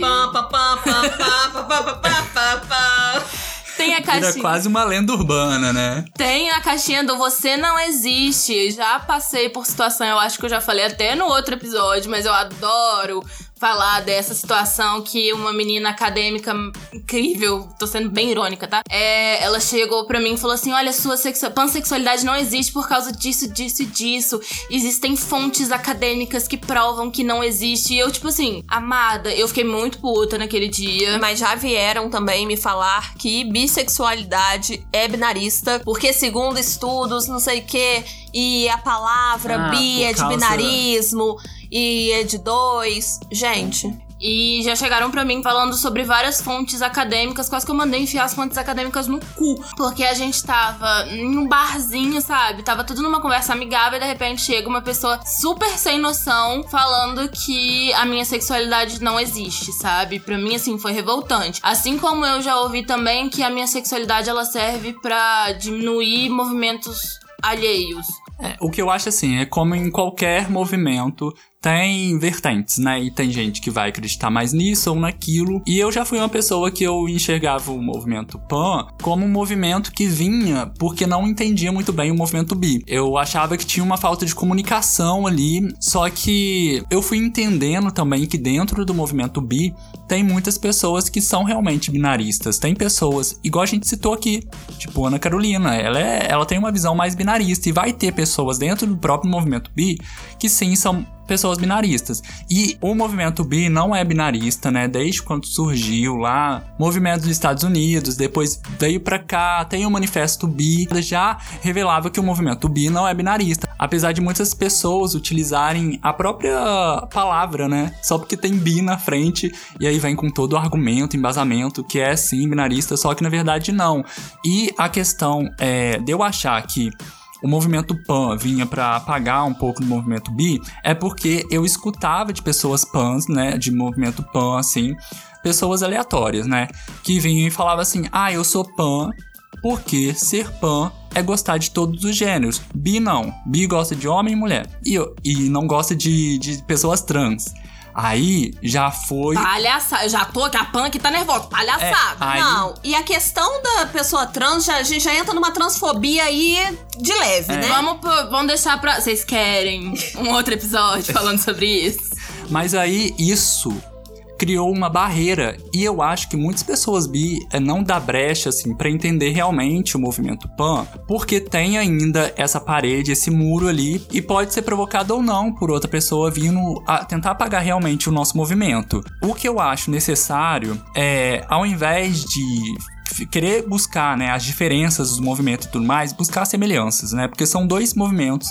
Tem a caixinha. quase uma lenda urbana, né? Tem a caixinha do Você não existe. Já passei por situação, eu acho que eu já falei até no outro episódio, mas eu adoro falar dessa situação que uma menina acadêmica incrível, tô sendo bem irônica, tá? É, ela chegou pra mim e falou assim: Olha, sua sexu- pansexualidade não existe por causa disso, disso e disso. Existem fontes acadêmicas que provam que não existe. E eu, tipo assim, amada, eu fiquei muito puta naquele dia. Mas já vieram também me falar que bissexualidade é binarista, porque segundo estudos, não sei o quê, e a palavra Ah, bi é de causa- binarismo, e é de dois. Gente, E já chegaram pra mim falando sobre várias fontes acadêmicas, quase que eu mandei enfiar as fontes acadêmicas no cu. Porque a gente tava em um barzinho, sabe? Tava tudo numa conversa amigável e de repente chega uma pessoa super sem noção falando que a minha sexualidade não existe, sabe? Pra mim, assim, foi revoltante. Assim como eu já ouvi também que a minha sexualidade ela serve pra diminuir movimentos alheios. É, o que eu acho assim, é como em qualquer movimento, tem vertentes, né? E tem gente que vai acreditar mais nisso ou naquilo. E eu já fui uma pessoa que eu enxergava o movimento PAN como um movimento que vinha porque não entendia muito bem o movimento bi. Eu achava que tinha uma falta de comunicação ali, só que eu fui entendendo também que dentro do movimento bi tem muitas pessoas que são realmente binaristas. Tem pessoas, igual a gente citou aqui, tipo Ana Carolina, ela, é, ela tem uma visão mais binarista e vai ter pessoas dentro do próprio movimento bi que sim são pessoas binaristas. E o movimento bi não é binarista, né? Desde quando surgiu lá, movimento dos Estados Unidos, depois veio pra cá, tem o manifesto bi, já revelava que o movimento bi não é binarista. Apesar de muitas pessoas utilizarem a própria palavra, né? Só porque tem bi na frente e aí vem com todo o argumento, embasamento que é sim binarista, só que na verdade não. E a questão é de eu achar que o movimento pan vinha pra apagar um pouco do movimento bi, é porque eu escutava de pessoas pans, né, de movimento pan, assim, pessoas aleatórias, né, que vinham e falavam assim, ah, eu sou pan porque ser pan é gostar de todos os gêneros. Bi não. Bi gosta de homem e mulher. E, e não gosta de, de pessoas trans. Aí já foi. Palhaçada. Eu já tô aqui, a punk tá nervosa. Palhaçada. Aí- não. E a questão da pessoa trans, já, a gente já entra numa transfobia aí de leve, É. né? Vamos, vamos deixar pra. Vocês querem um outro episódio falando sobre isso? Mas aí isso criou uma barreira. E eu acho que muitas pessoas bi eh, não dá brecha, assim, pra entender realmente o movimento pan, porque tem ainda essa parede, esse muro ali, e pode ser provocado ou não por outra pessoa vindo a tentar apagar realmente o nosso movimento. O que eu acho necessário é, ao invés de querer buscar né, as diferenças dos movimentos e tudo mais, buscar semelhanças, né? Porque são dois movimentos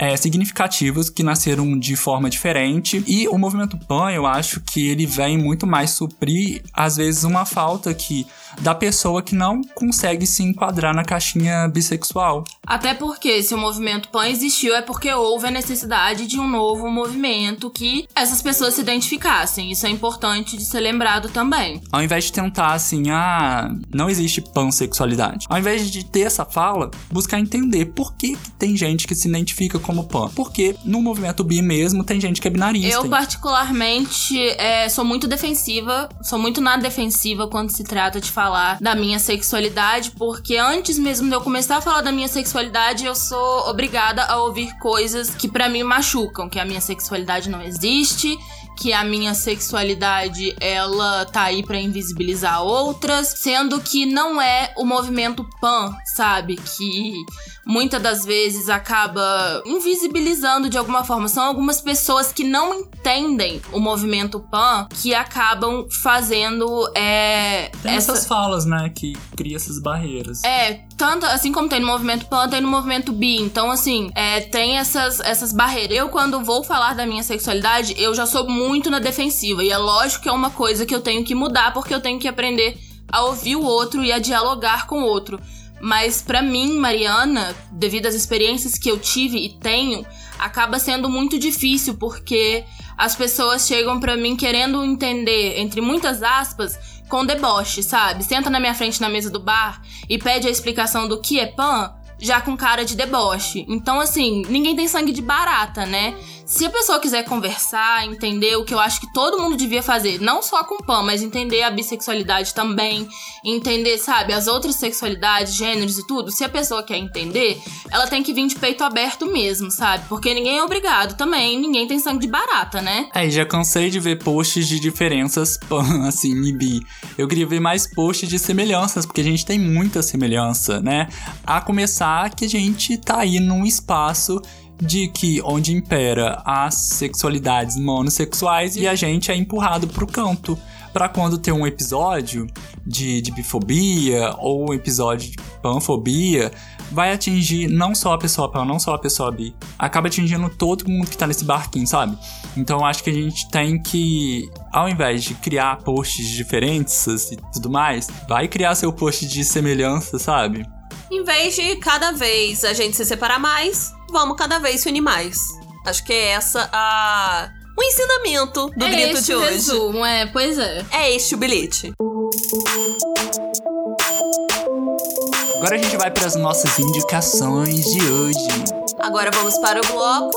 é, significativos que nasceram de forma diferente. E o movimento PAN, eu acho que ele vem muito mais suprir, às vezes, uma falta que da pessoa que não consegue se enquadrar na caixinha bissexual. Até porque se o movimento PAN existiu é porque houve a necessidade de um novo movimento que essas pessoas se identificassem. Isso é importante de ser lembrado também. Ao invés de tentar assim, ah, não existe pansexualidade. Ao invés de ter essa fala, buscar entender por que, que tem gente que se identifica como pan. Porque no movimento bi mesmo tem gente que é binarista. Eu, particularmente, é, sou muito defensiva, sou muito na defensiva quando se trata de falar da minha sexualidade, porque antes mesmo de eu começar a falar da minha sexualidade, eu sou obrigada a ouvir coisas que pra mim machucam, que a minha sexualidade não existe, que a minha sexualidade ela tá aí pra invisibilizar outras, sendo que não é o movimento pan, sabe? Que muitas das vezes acaba invisibilizando de alguma forma. São algumas pessoas que não entendem o movimento pan que acabam fazendo é, Tem essa- essas falas, né, que cria essas barreiras. é, tanto assim como tem no movimento pan, tem no movimento bi. Então, assim, é, tem essas, essas barreiras. Eu, quando vou falar da minha sexualidade, eu já sou muito na defensiva. E é lógico que é uma coisa que eu tenho que mudar, porque eu tenho que aprender a ouvir o outro e a dialogar com o outro. Mas pra mim, Mariana, devido às experiências que eu tive e tenho, acaba sendo muito difícil porque as pessoas chegam pra mim querendo entender, entre muitas aspas, com deboche, sabe? Senta na minha frente na mesa do bar e pede a explicação do que é pan, já com cara de deboche. Então, assim, ninguém tem sangue de barata, né? Se a pessoa quiser conversar, entender o que eu acho que todo mundo devia fazer, não só com pan, mas entender a bissexualidade também, entender, sabe, as outras sexualidades, gêneros e tudo. Se a pessoa quer entender, ela tem que vir de peito aberto mesmo, sabe? Porque ninguém é obrigado também, ninguém tem sangue de barata, né? É, já cansei de ver posts de diferenças pan, assim, e bi. Eu queria ver mais posts de semelhanças, porque a gente tem muita semelhança, né? A começar que a gente tá aí num espaço de que onde impera as sexualidades monossexuais e a gente é empurrado pro canto. Pra quando tem um episódio de, de bifobia ou um episódio de panfobia, vai atingir não só a pessoa pan, não só a pessoa bi. Acaba atingindo todo mundo que tá nesse barquinho, sabe? Então acho que a gente tem que, ao invés de criar posts diferentes e tudo mais, vai criar seu post de semelhança, sabe? Em vez de cada vez a gente se separar mais, vamos cada vez se unir mais. Acho que é essa a. O ensinamento do é grito de o hoje. resumo, é, pois é. É este o bilhete. Agora a gente vai para as nossas indicações de hoje. Agora vamos para o bloco.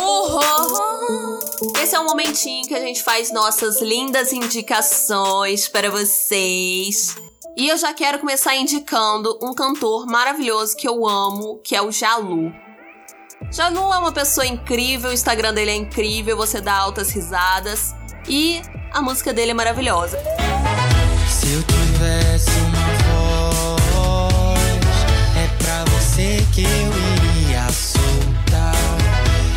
Uhul! Esse é um momentinho que a gente faz nossas lindas indicações para vocês. E eu já quero começar indicando um cantor maravilhoso que eu amo, que é o Jalu. Jalu é uma pessoa incrível, o Instagram dele é incrível, você dá altas risadas e a música dele é maravilhosa. Se eu tivesse uma voz, é pra você que eu iria soltar.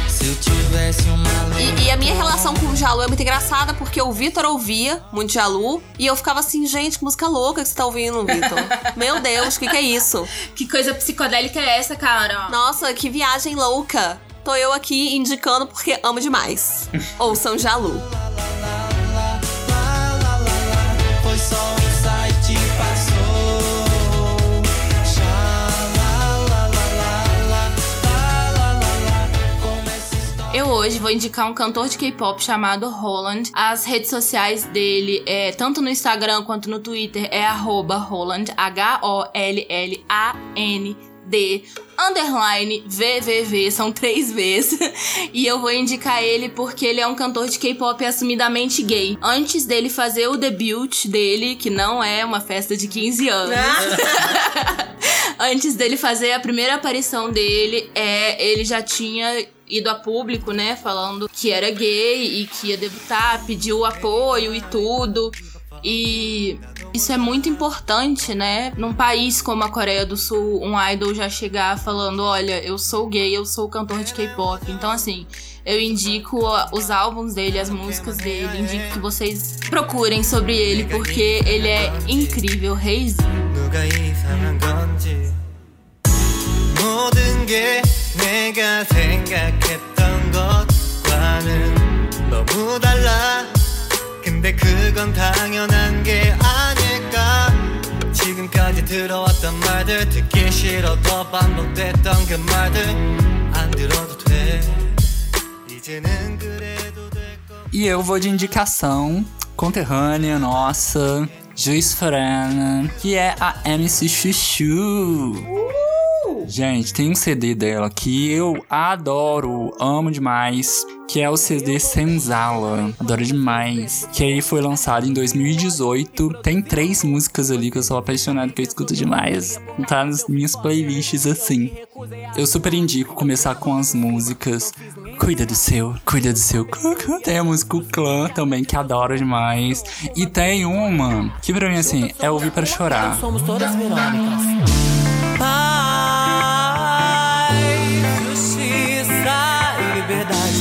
Se eu tivesse uma E, e a minha relação com o Jalu é muito engraçada porque o Vitor ouvia muito Jalu e eu ficava assim, gente, que música louca que você tá ouvindo, Vitor. Meu Deus, o que, que é isso? Que coisa psicodélica é essa, cara? Nossa, que viagem louca. Tô eu aqui indicando porque amo demais. Ouçam Jalu. Eu hoje vou indicar um cantor de K-pop chamado Roland. As redes sociais dele, é, tanto no Instagram quanto no Twitter, é Roland, H-O-L-L-A-N-D, underline VVV, são três vezes. e eu vou indicar ele porque ele é um cantor de K-pop assumidamente gay. Antes dele fazer o debut dele, que não é uma festa de 15 anos. Antes dele fazer a primeira aparição dele, é, ele já tinha ido a público, né, falando que era gay e que ia debutar, pediu apoio e tudo. E isso é muito importante, né? Num país como a Coreia do Sul, um idol já chegar falando: olha, eu sou gay, eu sou cantor de K-pop. Então, assim, eu indico os álbuns dele, as músicas dele, indico que vocês procurem sobre ele, porque ele é incrível, reizinho. 누가 이상한 건지 모든 게 내가 생각했던 것과는 너무 달라 근데 그건 당연한 게 아닐까 지금까지 들어왔던 말들 듣기 싫어도 반복됐던 그 말들 안 들어도 돼 이제는 그래도 될거 E eu vou de indicação conterrânea nossa, Juiz Frana, que é a MC Chuchu. Gente, tem um CD dela que eu adoro, amo demais, que é o CD Senzala. Adoro demais. Que aí foi lançado em 2018. Tem três músicas ali que eu sou apaixonado, que eu escuto demais. Tá nas minhas playlists assim. Eu super indico começar com as músicas Cuida do seu, cuida do seu. Tem a música Clã também, que adoro demais. E tem uma que pra mim, assim, é ouvir pra chorar. Somos todas Verônicas. Liberdade.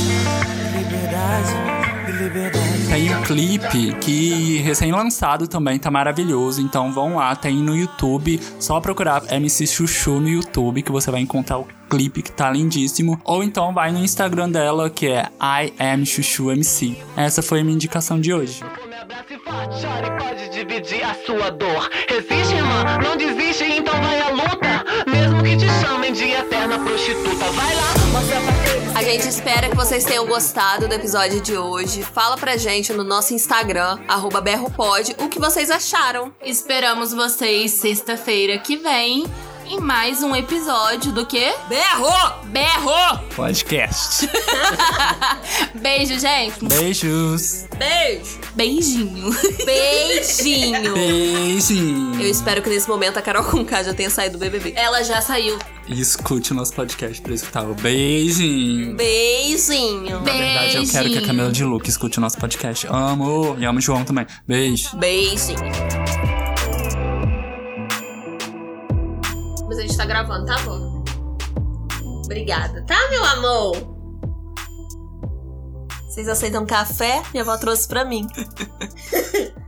Liberdade liberdade. Tem um clipe que recém-lançado também, tá maravilhoso. Então vão lá, tem no YouTube. Só procurar MC Chuchu no YouTube que você vai encontrar o clipe que tá lindíssimo. Ou então vai no Instagram dela que é I am Chuchu MC. Essa foi a minha indicação de hoje. Me abrace forte, chore, pode dividir a sua dor. Resiste, irmã, não desiste, então vai à luta. Mesmo que te chamem de eterna prostituta, vai lá, mostra pra. A gente espera que vocês tenham gostado do episódio de hoje. Fala pra gente no nosso Instagram, berropod, o que vocês acharam. Esperamos vocês sexta-feira que vem em mais um episódio do quê? Berro! Berro! Podcast. Beijo, gente. Beijos. Beijo! Beijinho. Beijinho! Beijinho. Eu espero que nesse momento a Carol Conká já tenha saído do BBB. Ela já saiu. E escute o nosso podcast pra escutar o beijinho. Beijinho! Na verdade, eu quero que a Camila de Luca escute o nosso podcast. Amo. E amo o João também. Beijo. Beijinho! Gente tá gravando, tá bom? Obrigada, tá, meu amor? Vocês aceitam café? Minha avó trouxe pra mim.